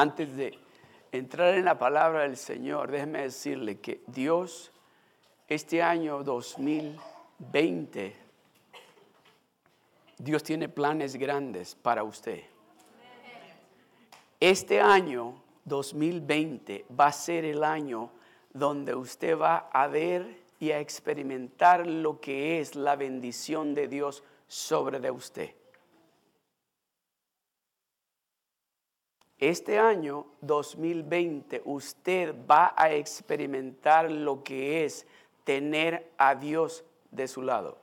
Antes de entrar en la palabra del Señor, déjeme decirle que Dios, este año 2020, Dios tiene planes grandes para usted. Este año 2020 va a ser el año donde usted va a ver y a experimentar lo que es la bendición de Dios sobre de usted. Este año 2020 usted va a experimentar lo que es tener a Dios de su lado.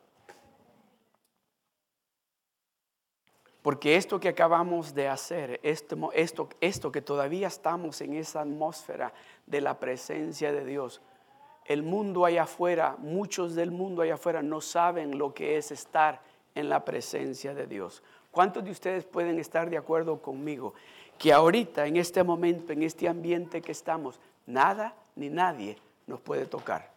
Porque esto que acabamos de hacer, esto, esto, esto que todavía estamos en esa atmósfera de la presencia de Dios, el mundo allá afuera, muchos del mundo allá afuera no saben lo que es estar en la presencia de Dios. ¿Cuántos de ustedes pueden estar de acuerdo conmigo? Que ahorita, en este momento, en este ambiente que estamos, nada ni nadie nos puede tocar.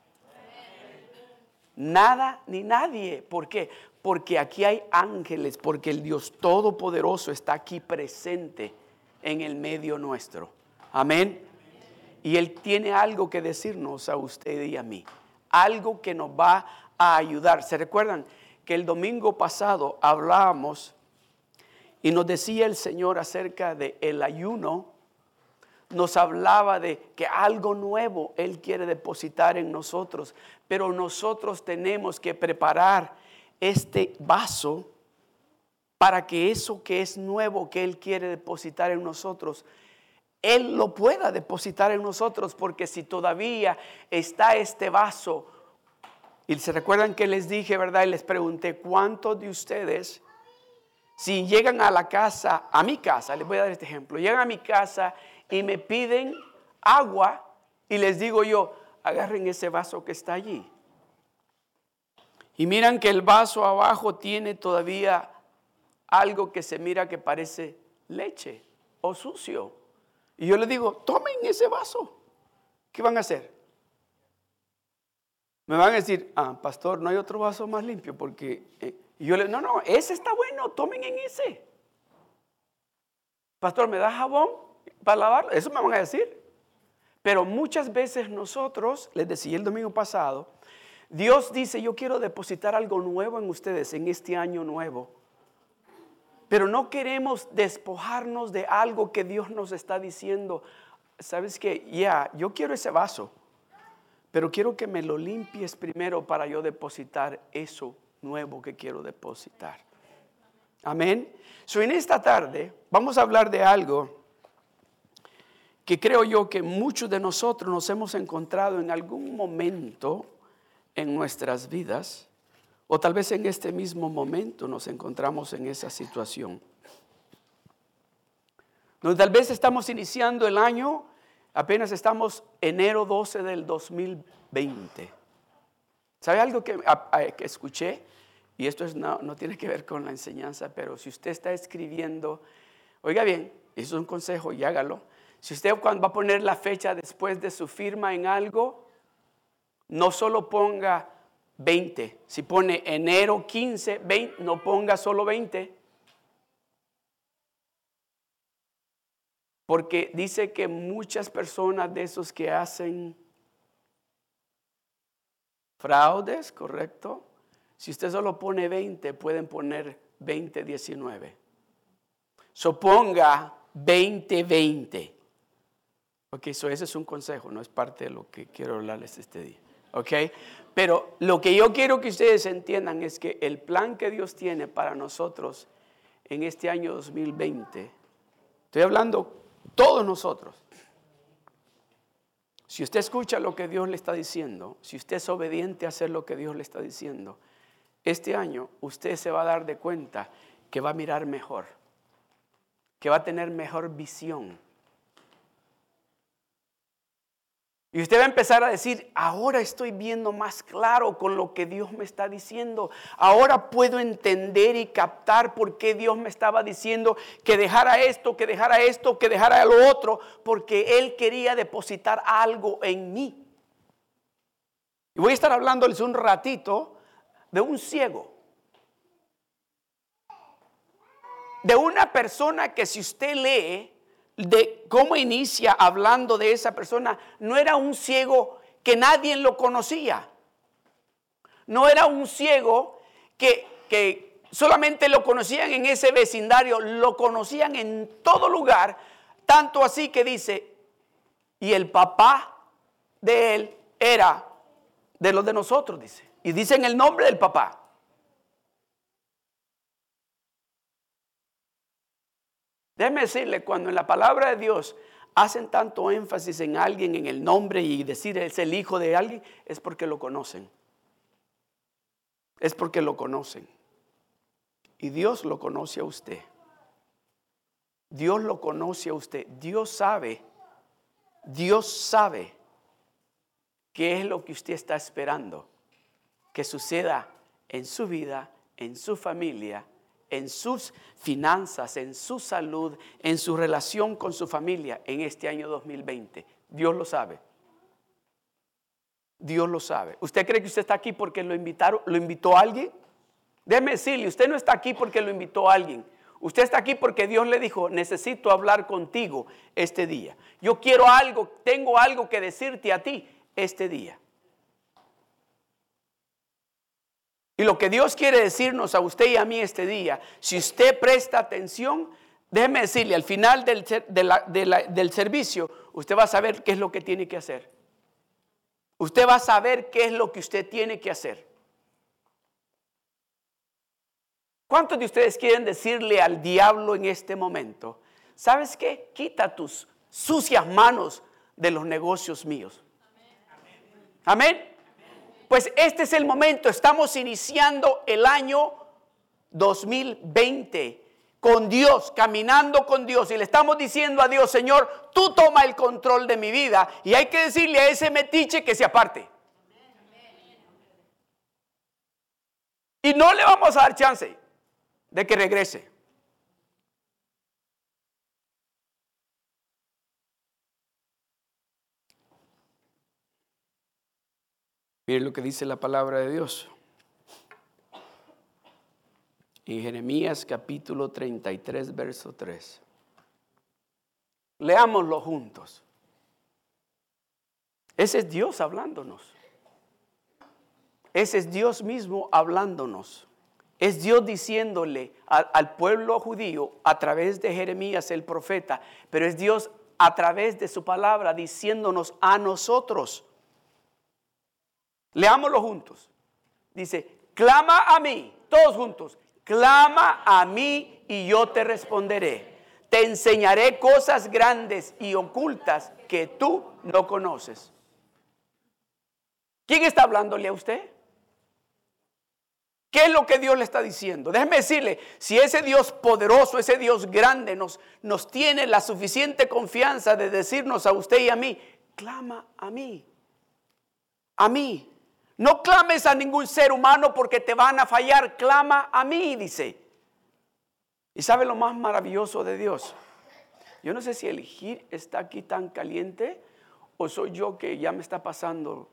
Nada ni nadie. ¿Por qué? Porque aquí hay ángeles, porque el Dios Todopoderoso está aquí presente en el medio nuestro. Amén. Y Él tiene algo que decirnos a usted y a mí. Algo que nos va a ayudar. ¿Se recuerdan que el domingo pasado hablábamos y nos decía el Señor acerca del el ayuno? Nos hablaba de que algo nuevo Él quiere depositar en nosotros, pero nosotros tenemos que preparar este vaso para que eso que es nuevo que Él quiere depositar en nosotros él lo pueda depositar en nosotros, porque si todavía está este vaso, y se recuerdan que les dije, ¿verdad? Y les pregunté, ¿cuántos de ustedes, si llegan a la casa, a mi casa, les voy a dar este ejemplo, llegan a mi casa y me piden agua y les digo yo, agarren ese vaso que está allí. Y miran que el vaso abajo tiene todavía algo que se mira que parece leche o sucio. Y yo le digo, tomen ese vaso. ¿Qué van a hacer? Me van a decir, ah, pastor, no hay otro vaso más limpio porque... Eh", y yo le no, no, ese está bueno, tomen en ese. Pastor, ¿me da jabón para lavarlo? Eso me van a decir. Pero muchas veces nosotros, les decía el domingo pasado, Dios dice, yo quiero depositar algo nuevo en ustedes en este año nuevo. Pero no queremos despojarnos de algo que Dios nos está diciendo. ¿Sabes qué? Ya, yo quiero ese vaso, pero quiero que me lo limpies primero para yo depositar eso nuevo que quiero depositar. Amén. So, en esta tarde vamos a hablar de algo que creo yo que muchos de nosotros nos hemos encontrado en algún momento en nuestras vidas o tal vez en este mismo momento nos encontramos en esa situación. Donde tal vez estamos iniciando el año, apenas estamos enero 12 del 2020. ¿Sabe algo que, escuché? Y esto no, no tiene que ver con la enseñanza, pero si usted está escribiendo, oiga bien, eso es un consejo y hágalo. Si usted cuando va a poner la fecha después de su firma en algo, no solo ponga 20. Si pone enero 15, 20, no ponga solo 20. Porque dice que muchas personas de esos que hacen fraudes, ¿correcto? Si usted solo pone 20, pueden poner 20, 19. Suponga 20, 20. Ok, eso ese es un consejo, no es parte de lo que quiero hablarles este día. ¿ok? Pero lo que yo quiero que ustedes entiendan es que el plan que Dios tiene para nosotros en este año 2020, estoy hablando todos nosotros, si usted escucha lo que Dios le está diciendo, si usted es obediente a hacer lo que Dios le está diciendo, este año usted se va a dar de cuenta que va a mirar mejor, que va a tener mejor visión Y usted va a empezar a decir, ahora estoy viendo más claro con lo que Dios me está diciendo. Ahora puedo entender y captar por qué Dios me estaba diciendo que dejara esto, que dejara esto, que dejara lo otro, porque Él quería depositar algo en mí. Y voy a estar hablándoles un ratito de un ciego. de una persona que si usted lee de cómo inicia hablando de esa persona, no era un ciego que nadie lo conocía. No era un ciego que, que solamente lo conocían en ese vecindario, lo conocían en todo lugar, tanto así que dice, y el papá de él era de los de nosotros, dice. Y dicen el nombre del papá. Déjeme decirle, cuando en la palabra de Dios hacen tanto énfasis en alguien, en el nombre y decir es el hijo de alguien, es porque lo conocen. Es porque lo conocen. Y Dios lo conoce a usted. Dios lo conoce a usted. Dios sabe. Dios sabe qué es lo que usted está esperando que suceda en su vida, en su familia en sus finanzas, en su salud, en su relación con su familia en este año 2020. Dios lo sabe. Dios lo sabe. ¿Usted cree que usted está aquí porque lo invitaron, lo invitó a alguien? Déjeme decirle, usted no está aquí porque lo invitó a alguien. Usted está aquí porque Dios le dijo, necesito hablar contigo este día. Yo quiero algo, tengo algo que decirte a ti este día. Y lo que Dios quiere decirnos a usted y a mí este día, si usted presta atención, déjeme decirle, al final del, del servicio, usted va a saber qué es lo que tiene que hacer. Usted va a saber qué es lo que usted tiene que hacer. ¿Cuántos de ustedes quieren decirle al diablo en este momento, sabes qué? Quita tus sucias manos de los negocios míos. Amén. Pues este es el momento, estamos iniciando el año 2020 con Dios, caminando con Dios y le estamos diciendo a Dios, Señor, tú toma el control de mi vida y hay que decirle a ese metiche que se aparte. Y no le vamos a dar chance de que regrese. Miren lo que dice la palabra de Dios. En Jeremías capítulo 33, verso 3. Leámoslo juntos. Ese es Dios hablándonos. Ese es Dios mismo hablándonos. Es Dios diciéndole al pueblo judío a través de Jeremías el profeta, pero es Dios a través de su palabra diciéndonos a nosotros. Leámoslo juntos. Dice, clama a mí, todos juntos, clama a mí y yo te responderé. Te enseñaré cosas grandes y ocultas que tú no conoces. ¿Quién está hablándole a usted? ¿Qué es lo que Dios le está diciendo? Déjeme decirle, si ese Dios poderoso, ese Dios grande nos, nos tiene la suficiente confianza de decirnos a usted y a mí, clama a mí, a mí. No clames a ningún ser humano porque te van a fallar. Clama a mí, dice. ¿Y sabe lo más maravilloso de Dios? Yo no sé si el gir está aquí tan caliente o soy yo que ya me está pasando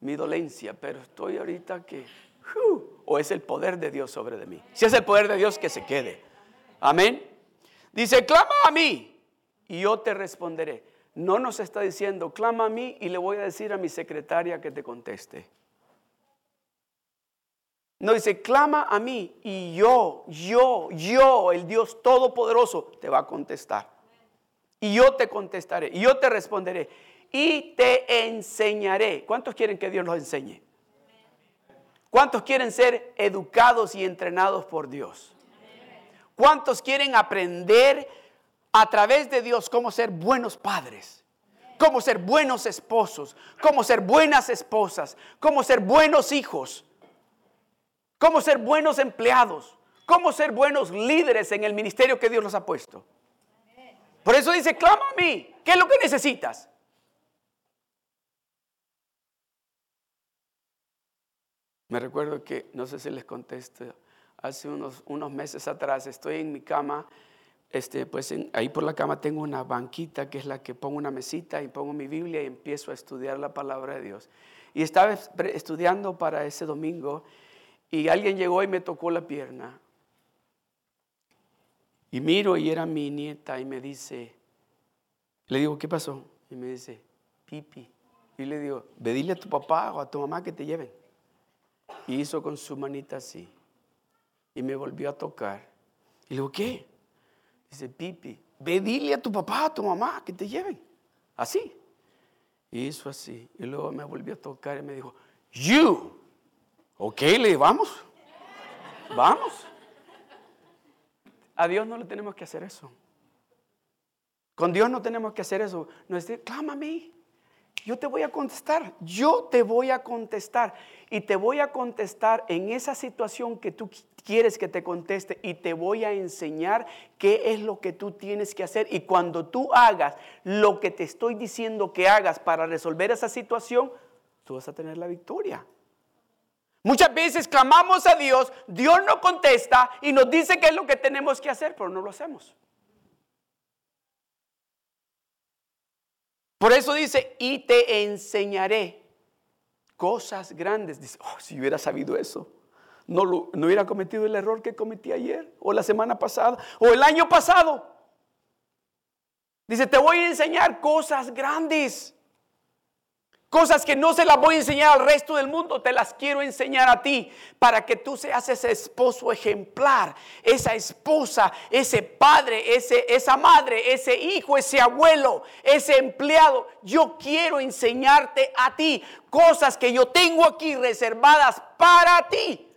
mi dolencia, pero estoy ahorita que... o es el poder de Dios sobre de mí. Si es el poder de Dios, que se quede. Amén. Dice, clama a mí y yo te responderé. No nos está diciendo, clama a mí y le voy a decir a mi secretaria que te conteste. No dice, clama a mí y yo, yo, yo, el Dios Todopoderoso, te va a contestar. Y yo te contestaré, y yo te responderé, y te enseñaré. ¿Cuántos quieren que Dios los enseñe? ¿Cuántos quieren ser educados y entrenados por Dios? ¿Cuántos quieren aprender a través de Dios cómo ser buenos padres? Cómo ser buenos esposos, cómo ser buenas esposas, cómo ser buenos hijos cómo ser buenos empleados, cómo ser buenos líderes en el ministerio que Dios nos ha puesto. Por eso dice, clama a mí, ¿qué es lo que necesitas? Me recuerdo que, no sé si les contesto, hace unos, unos meses atrás estoy en mi cama, este, pues ahí por la cama tengo una banquita que es la que pongo una mesita y pongo mi Biblia y empiezo a estudiar la palabra de Dios. Y estaba estudiando para ese domingo y alguien llegó y me tocó la pierna. Y miro y era mi nieta y me dice, le digo, ¿qué pasó? Y me dice, pipi. Y le digo, ve dile a tu papá o a tu mamá que te lleven. Y hizo con su manita así. Y me volvió a tocar. Y le digo, ¿qué? Dice, pipi, ve dile a tu papá, a tu mamá que te lleven. Así. Y hizo así. Y luego me volvió a tocar y me dijo, you. Ok, le vamos. Vamos. A Dios no le tenemos que hacer eso. Con Dios no tenemos que hacer eso. No es decir, clama a mí. Yo te voy a contestar. Yo te voy a contestar. Y te voy a contestar en esa situación que tú quieres que te conteste. Y te voy a enseñar qué es lo que tú tienes que hacer. Y cuando tú hagas lo que te estoy diciendo que hagas para resolver esa situación, tú vas a tener la victoria. Muchas veces clamamos a Dios, Dios no contesta y nos dice qué es lo que tenemos que hacer, pero no lo hacemos. Por eso dice, y te enseñaré cosas grandes. Dice, oh, si hubiera sabido eso, no, lo, no hubiera cometido el error que cometí ayer, o la semana pasada, o el año pasado. Dice, te voy a enseñar cosas grandes. Cosas que no se las voy a enseñar al resto del mundo, te las quiero enseñar a ti para que tú seas ese esposo ejemplar, esa esposa, ese padre, ese, esa madre, ese hijo, ese abuelo, ese empleado. Yo quiero enseñarte a ti cosas que yo tengo aquí reservadas para ti.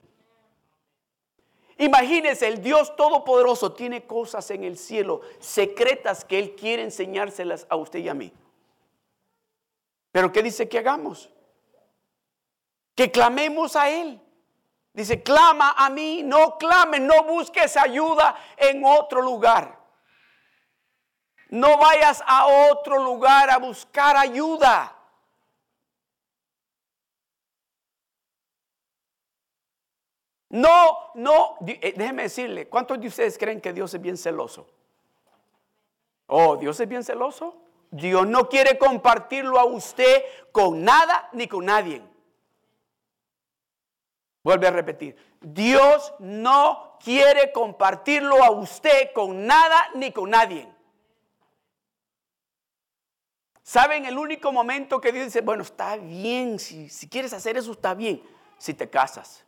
Imagínese, el Dios Todopoderoso tiene cosas en el cielo secretas que Él quiere enseñárselas a usted y a mí. Pero ¿qué dice que hagamos? Que clamemos a Él. Dice, clama a mí, no clame, no busques ayuda en otro lugar. No vayas a otro lugar a buscar ayuda. No, no, eh, déjeme decirle, ¿cuántos de ustedes creen que Dios es bien celoso? Oh, Dios es bien celoso. Dios no quiere compartirlo a usted con nada ni con nadie. Vuelve a repetir. Dios no quiere compartirlo a usted con nada ni con nadie. ¿Saben el único momento que Dios dice, bueno, está bien, si, quieres hacer eso está bien, si te casas?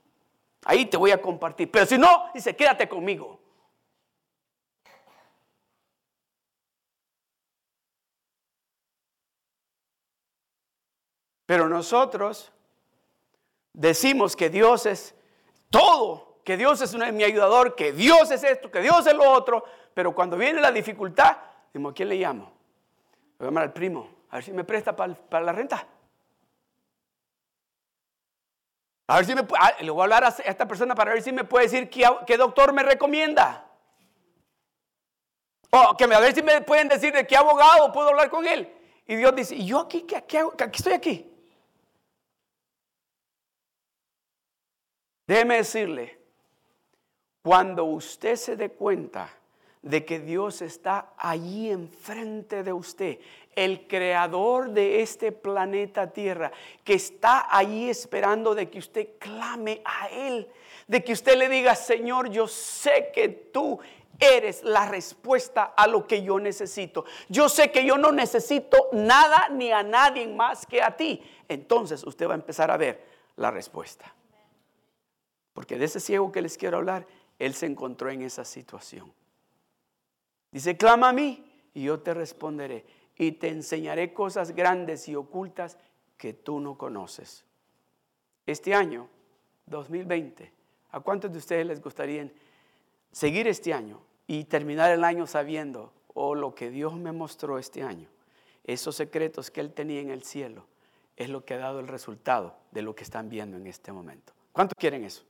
Ahí te voy a compartir. Pero si no, dice, quédate conmigo. Pero nosotros decimos que Dios es todo, que Dios es mi ayudador, que Dios es esto, que Dios es lo otro. Pero cuando viene la dificultad, decimos, ¿a quién le llamo? Voy a llamar al primo, a ver si me presta para, la renta. A ver si me ah, le voy a hablar a esta persona para ver si me puede decir qué, doctor me recomienda. O que a ver si me pueden decir de qué abogado puedo hablar con él. Y Dios dice, ¿y yo aquí qué, hago? Aquí estoy aquí. Déjeme decirle, cuando usted se dé cuenta de que Dios está allí enfrente de usted, el creador de este planeta Tierra, que está allí esperando de que usted clame a Él, de que usted le diga, Señor, yo sé que tú eres la respuesta a lo que yo necesito. Yo sé que yo no necesito nada ni a nadie más que a ti. Entonces usted va a empezar a ver la respuesta. Porque de ese ciego que les quiero hablar, él se encontró en esa situación. Dice, clama a mí y yo te responderé y te enseñaré cosas grandes y ocultas que tú no conoces. Este año, 2020, ¿a cuántos de ustedes les gustaría seguir este año y terminar el año sabiendo, oh, lo que Dios me mostró este año, esos secretos que Él tenía en el cielo, es lo que ha dado el resultado de lo que están viendo en este momento? ¿Cuántos quieren eso?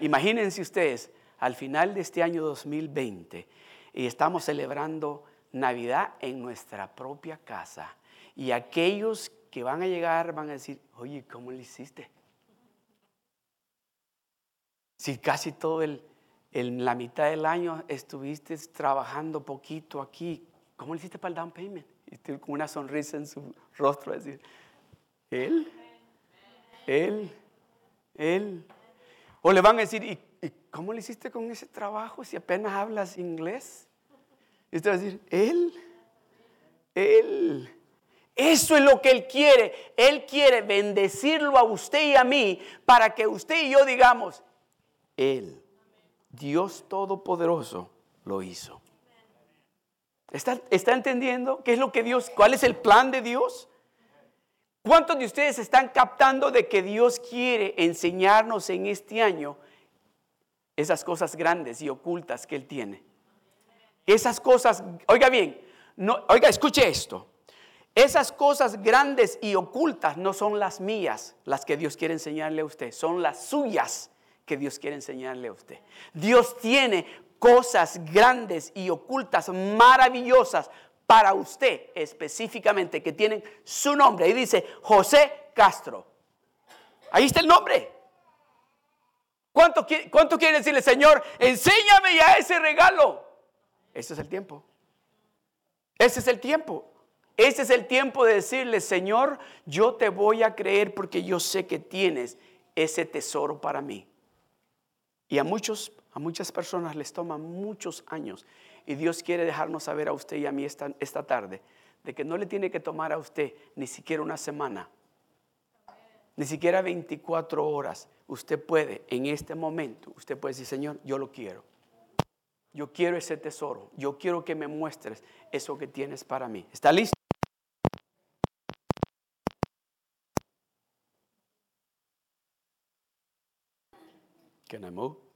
Imagínense ustedes, al final de este año 2020, y estamos celebrando Navidad en nuestra propia casa. Y aquellos que van a llegar van a decir, oye, ¿cómo lo hiciste? Si casi todo el, en la mitad del año estuviste trabajando poquito aquí, ¿cómo lo hiciste para el down payment? Y con una sonrisa en su rostro, decir, él, él, él. O le van a decir, ¿y, ¿cómo le hiciste con ese trabajo si apenas hablas inglés? Y usted va a decir, Él, Él. Eso es lo que Él quiere. Él quiere bendecirlo a usted y a mí para que usted y yo digamos, Él, Dios Todopoderoso, lo hizo. ¿Está, ¿Está, entendiendo qué es lo que Dios, cuál es el plan de Dios? ¿Cuántos de ustedes están captando de que Dios quiere enseñarnos en este año esas cosas grandes y ocultas que Él tiene? Esas cosas, oiga bien, no, oiga, escuche esto. Esas cosas grandes y ocultas no son las mías, las que Dios quiere enseñarle a usted, son las suyas que Dios quiere enseñarle a usted. Dios tiene cosas grandes y ocultas, maravillosas para usted específicamente, que tienen su nombre. Ahí dice José Castro. Ahí está el nombre. ¿Cuánto, cuánto quiere decirle, Señor? Enséñame ya ese regalo. Ese es el tiempo. Ese es el tiempo. Ese es el tiempo de decirle, Señor, yo te voy a creer porque yo sé que tienes ese tesoro para mí. Y a muchos, a muchas personas les toma muchos años. Y Dios quiere dejarnos saber a usted y a mí esta, esta tarde de que no le tiene que tomar a usted ni siquiera una semana, ni siquiera 24 horas. Usted puede, en este momento, usted puede decir, Señor, yo lo quiero. Yo quiero ese tesoro. Yo quiero que me muestres eso que tienes para mí. ¿Está listo? Can I move?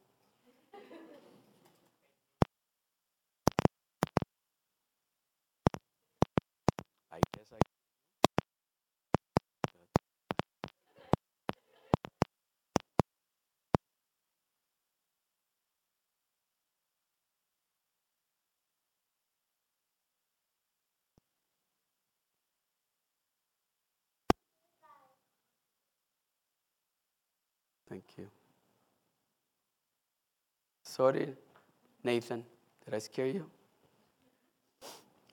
Thank you. Sorry, Nathan. Did I scare you?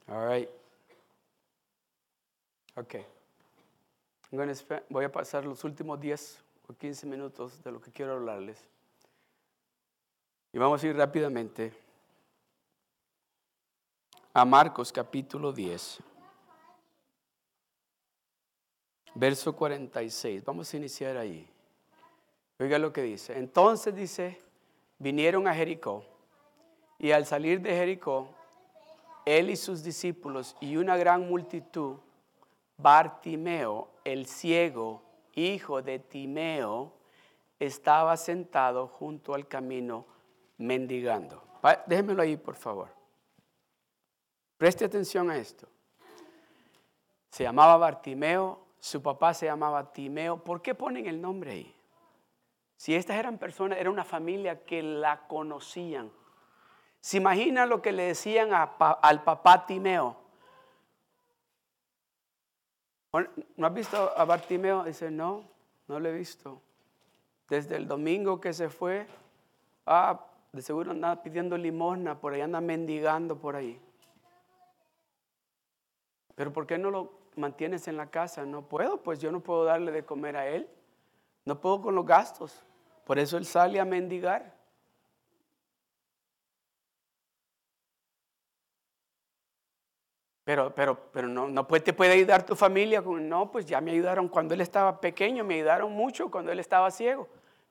All right. Okay. I'm gonna spend, voy a pasar los últimos 10 o 15 minutos de lo que quiero hablarles. Y vamos a ir rápidamente a Marcos capítulo 10, verso 46. Vamos a iniciar ahí. Oiga lo que dice. Entonces dice, vinieron a Jericó y al salir de Jericó, él y sus discípulos y una gran multitud, Bartimeo, el ciego, hijo de Timeo, estaba sentado junto al camino mendigando. Déjenmelo ahí, por favor. Preste atención a esto. Se llamaba Bartimeo, su papá se llamaba Timeo. ¿Por qué ponen el nombre ahí? Si estas eran personas, era una familia que la conocían. ¿Se imaginan lo que le decían al papá Timeo? ¿No has visto a Bartimeo? Dice, no, no lo he visto. Desde el domingo que se fue, ah, de seguro anda pidiendo limosna, por ahí anda mendigando por ahí. Pero ¿por qué no lo mantienes en la casa? No puedo, pues yo no puedo darle de comer a él. No puedo con los gastos. Por eso él sale a mendigar. Pero, pero, pero no, no te puede ayudar tu familia. No, pues ya me ayudaron cuando él estaba pequeño, me ayudaron mucho cuando él estaba ciego.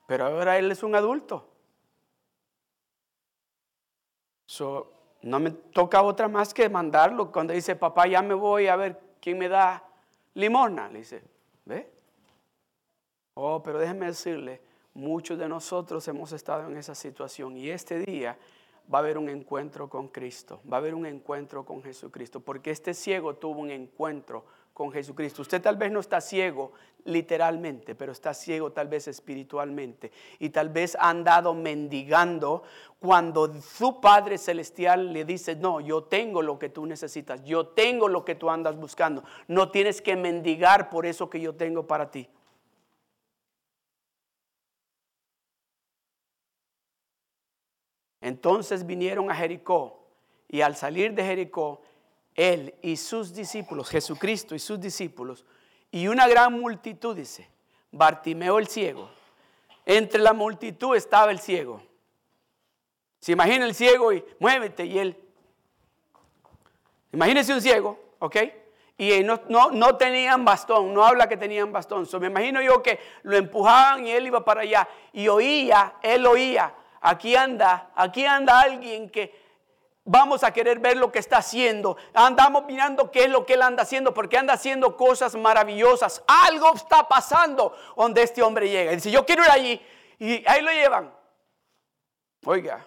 Pero ahora él es un adulto. So, no me toca otra más que mandarlo. Cuando dice, papá, ya me voy a ver quién me da limona. Le dice, ¿ve? Oh, pero déjeme decirle, Muchos de nosotros hemos estado en esa situación y este día va a haber un encuentro con Cristo, va a haber un encuentro con Jesucristo, porque este ciego tuvo un encuentro con Jesucristo. Usted tal vez no está ciego literalmente, pero está ciego tal vez espiritualmente y tal vez ha andado mendigando cuando su Padre Celestial le dice, no, yo tengo lo que tú necesitas, yo tengo lo que tú andas buscando, no tienes que mendigar por eso que yo tengo para ti. Entonces vinieron a Jericó y al salir de Jericó, él y sus discípulos, Jesucristo y sus discípulos, y una gran multitud, dice, Bartimeo el ciego. Entre la multitud estaba el ciego. Se imagina el ciego y muévete y él. Imagínese un ciego, ¿ok? Y no, no, tenían bastón, no habla que tenían bastón. So, me imagino yo que lo empujaban y él iba para allá. Y oía, él oía, aquí anda, aquí anda alguien que vamos a querer ver lo que está haciendo. Andamos mirando qué es lo que él anda haciendo, porque anda haciendo cosas maravillosas. Algo está pasando donde este hombre llega. Y dice, yo quiero ir allí. Y ahí lo llevan. Oiga.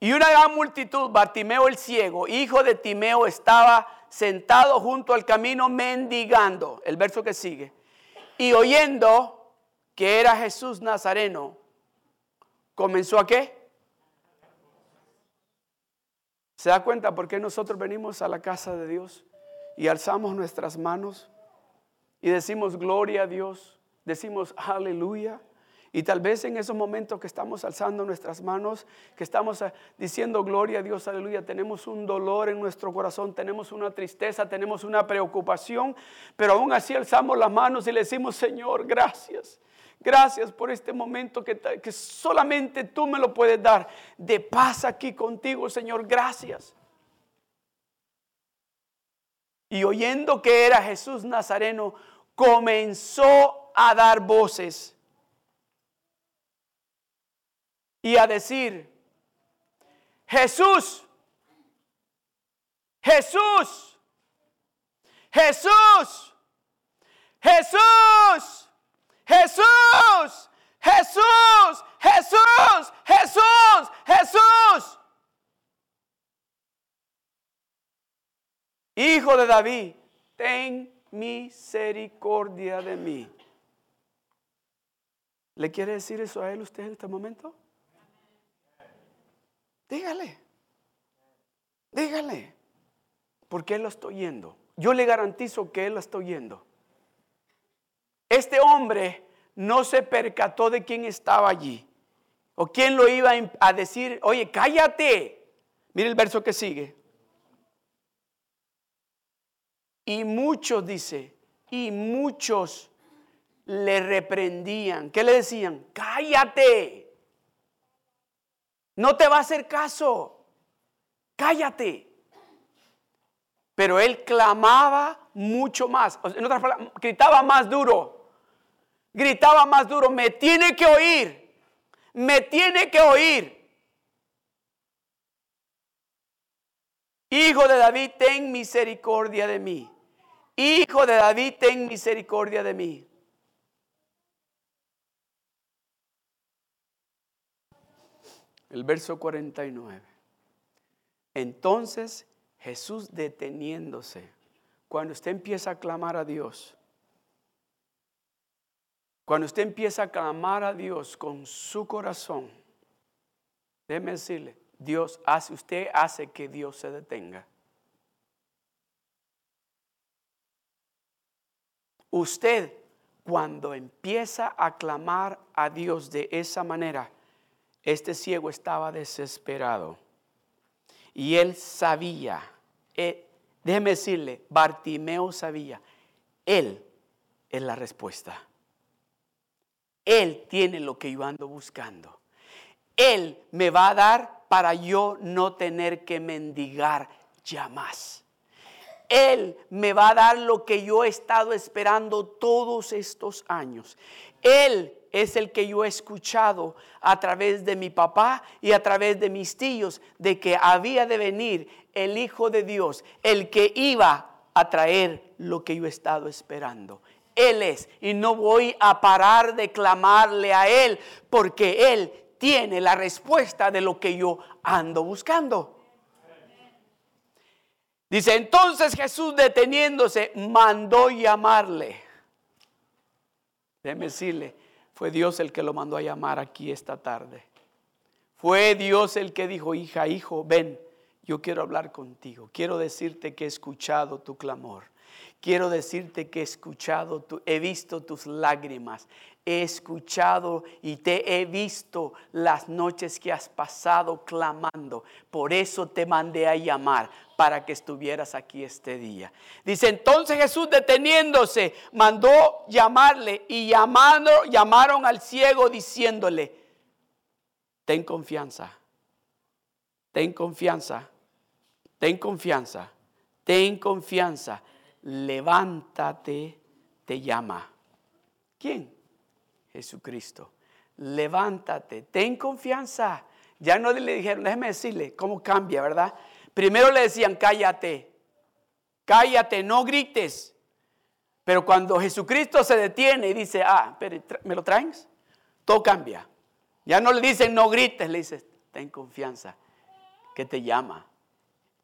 Y una gran multitud, Bartimeo el ciego, hijo de Timeo, estaba sentado junto al camino mendigando. El verso que sigue. Y oyendo que era Jesús Nazareno, comenzó a qué? ¿Se da cuenta por qué nosotros venimos a la casa de Dios y alzamos nuestras manos y decimos gloria a Dios, decimos aleluya? Y tal vez en esos momentos que estamos alzando nuestras manos, que estamos eh, diciendo gloria a Dios, aleluya, tenemos un dolor en nuestro corazón, tenemos una tristeza, tenemos una preocupación, pero aún así alzamos las manos y le decimos, Señor, gracias. Gracias por este momento que, que solamente tú me lo puedes dar de paz aquí contigo, Señor. Gracias. Y oyendo que era Jesús Nazareno, comenzó a dar voces y a decir, Jesús, Jesús, Jesús, Jesús. Jesús, Jesús, Jesús, Jesús, Jesús. Hijo de David, ten misericordia de mí. ¿Le quiere decir eso a él usted en este momento? Dígale. Dígale. Porque él lo está oyendo. Yo le garantizo que él lo está oyendo. Este hombre no se percató de quién estaba allí. O quién lo iba a decir, oye, cállate. Mire el verso que sigue. Y muchos, dice, y muchos le reprendían. ¿Qué le decían? Cállate. No te va a hacer caso. Cállate. Pero él clamaba mucho más. En otras palabras, gritaba más duro. Gritaba más duro, me tiene que oír. Me tiene que oír. Hijo de David, ten misericordia de mí. Hijo de David, ten misericordia de mí. El verso 49. Entonces Jesús deteniéndose, cuando usted empieza a clamar a Dios, cuando usted empieza a clamar a Dios con su corazón, déjeme decirle, Dios hace, usted hace que Dios se detenga. Usted cuando empieza a clamar a Dios de esa manera, este ciego estaba desesperado y él sabía eh, déjeme decirle, Bartimeo sabía, Él es la respuesta. Él tiene lo que yo ando buscando. Él me va a dar para yo no tener que mendigar ya más. Él me va a dar lo que yo he estado esperando todos estos años. Él es el que yo he escuchado a través de mi papá y a través de mis tíos de que había de venir el Hijo de Dios, el que iba a traer lo que yo he estado esperando. Él es. Y no voy a parar de clamarle a Él porque Él tiene la respuesta de lo que yo ando buscando. Dice, entonces Jesús deteniéndose mandó llamarle. Déjeme decirle, fue Dios el que lo mandó a llamar aquí esta tarde. Fue Dios el que dijo, hija, hijo, ven yo quiero hablar contigo. Quiero decirte que he escuchado tu clamor. Quiero decirte que he escuchado, he visto tus lágrimas. He escuchado y te he visto las noches que has pasado clamando. Por eso te mandé a llamar para que estuvieras aquí este día. Dice entonces Jesús deteniéndose, mandó llamarle y llamando, llamaron al ciego diciéndole, ten confianza, ten confianza, ten confianza, ten confianza, levántate, te llama. ¿Quién? Jesucristo. Levántate, ten confianza. Ya no le dijeron, déjeme decirle cómo cambia, ¿verdad? Primero le decían, cállate, cállate, no grites. Pero cuando Jesucristo se detiene y dice, ah, pero ¿me lo traes? Todo cambia. Ya no le dicen, no grites, le dices, ten confianza, que te llama.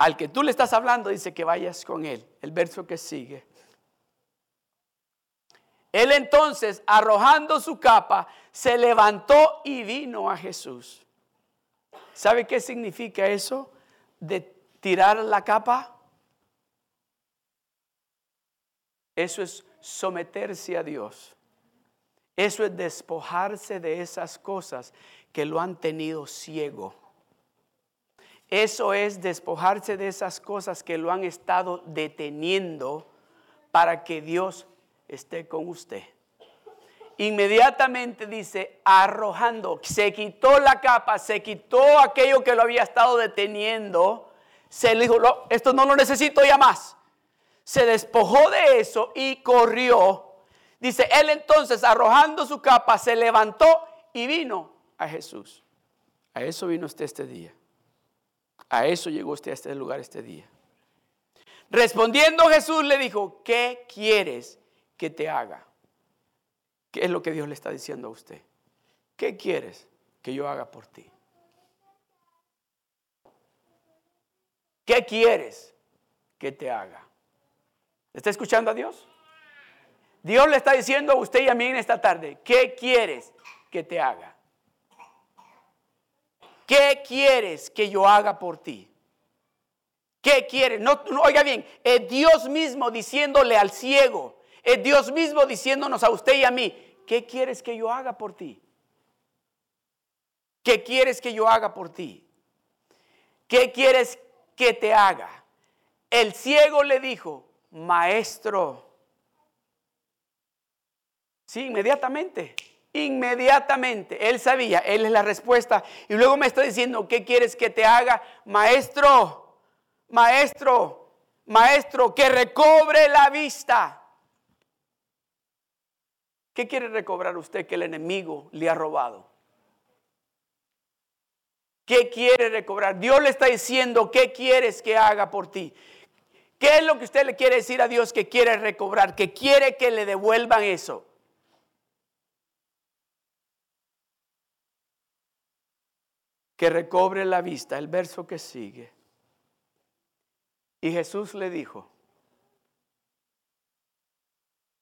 Al que tú le estás hablando, dice que vayas con él. El verso que sigue. Él entonces, arrojando su capa, se levantó y vino a Jesús. ¿Sabe qué significa eso? De tirar la capa. Eso es someterse a Dios. Eso es despojarse de esas cosas que lo han tenido ciego. Eso es despojarse de esas cosas que lo han estado deteniendo para que Dios esté con usted. Inmediatamente dice, arrojando, se quitó la capa, se quitó aquello que lo había estado deteniendo, se le dijo, esto no lo necesito ya más. Se despojó de eso y corrió. Dice, él entonces arrojando su capa, se levantó y vino a Jesús. A eso vino usted este día. A eso llegó usted a este lugar este día. Respondiendo Jesús le dijo, ¿qué quieres que te haga? ¿Qué es lo que Dios le está diciendo a usted? ¿Qué quieres que yo haga por ti? ¿Qué quieres que te haga? ¿Está escuchando a Dios? Dios le está diciendo a usted y a mí en esta tarde, ¿qué quieres que te haga? ¿Qué quieres que yo haga por ti? ¿Qué quieres? No, oiga bien, es Dios mismo diciéndole al ciego, es Dios mismo diciéndonos a usted y a mí, ¿qué quieres que yo haga por ti? ¿Qué quieres que yo haga por ti? ¿Qué quieres que te haga? El ciego le dijo, maestro, Sí, inmediatamente. Inmediatamente. Él sabía, él es la respuesta. Y luego me está diciendo, ¿qué quieres que te haga? Maestro, maestro, maestro, que recobre la vista. ¿Qué quiere recobrar usted que el enemigo le ha robado? ¿Qué quiere recobrar? Dios le está diciendo, ¿qué quieres que haga por ti? ¿Qué es lo que usted le quiere decir a Dios que quiere recobrar? Que quiere que le devuelvan eso. Que recobre la vista. El verso que sigue. Y Jesús le dijo,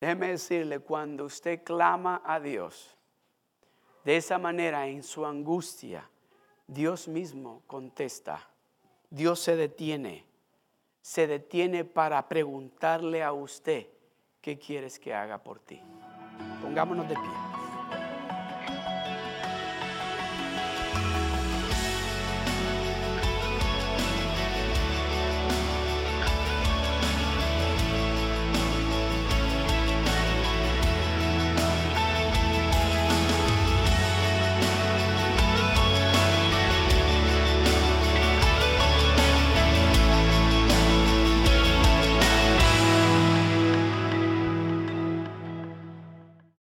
déjeme decirle, cuando usted clama a Dios, de esa manera en su angustia, Dios mismo contesta. Dios se detiene, se detiene para preguntarle a usted, ¿qué quieres que haga por ti? Pongámonos de pie.